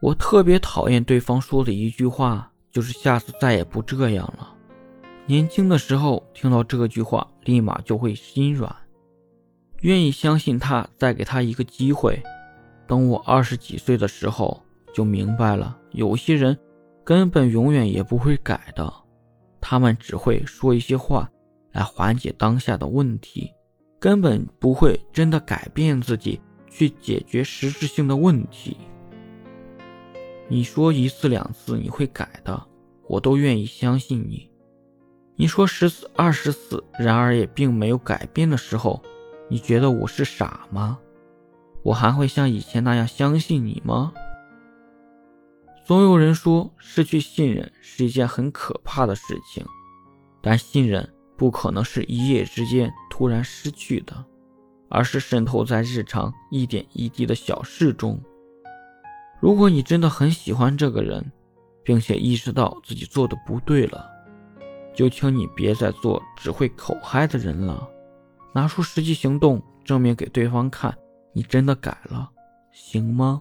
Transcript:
我特别讨厌对方说的一句话，就是下次再也不这样了。年轻的时候听到这句话，立马就会心软，愿意相信他，再给他一个机会。等我二十几岁的时候，就明白了，有些人根本永远也不会改的，他们只会说一些话来缓解当下的问题，根本不会真的改变自己去解决实质性的问题。你说一次两次你会改的，我都愿意相信你。你说十次二十次，然而也并没有改变的时候，你觉得我是傻吗？我还会像以前那样相信你吗？总有人说失去信任是一件很可怕的事情，但信任不可能是一夜之间突然失去的，而是渗透在日常一点一滴的小事中。如果你真的很喜欢这个人，并且意识到自己做的不对了，就请你别再做只会口嗨的人了，拿出实际行动证明给对方看。你真的改了，行吗？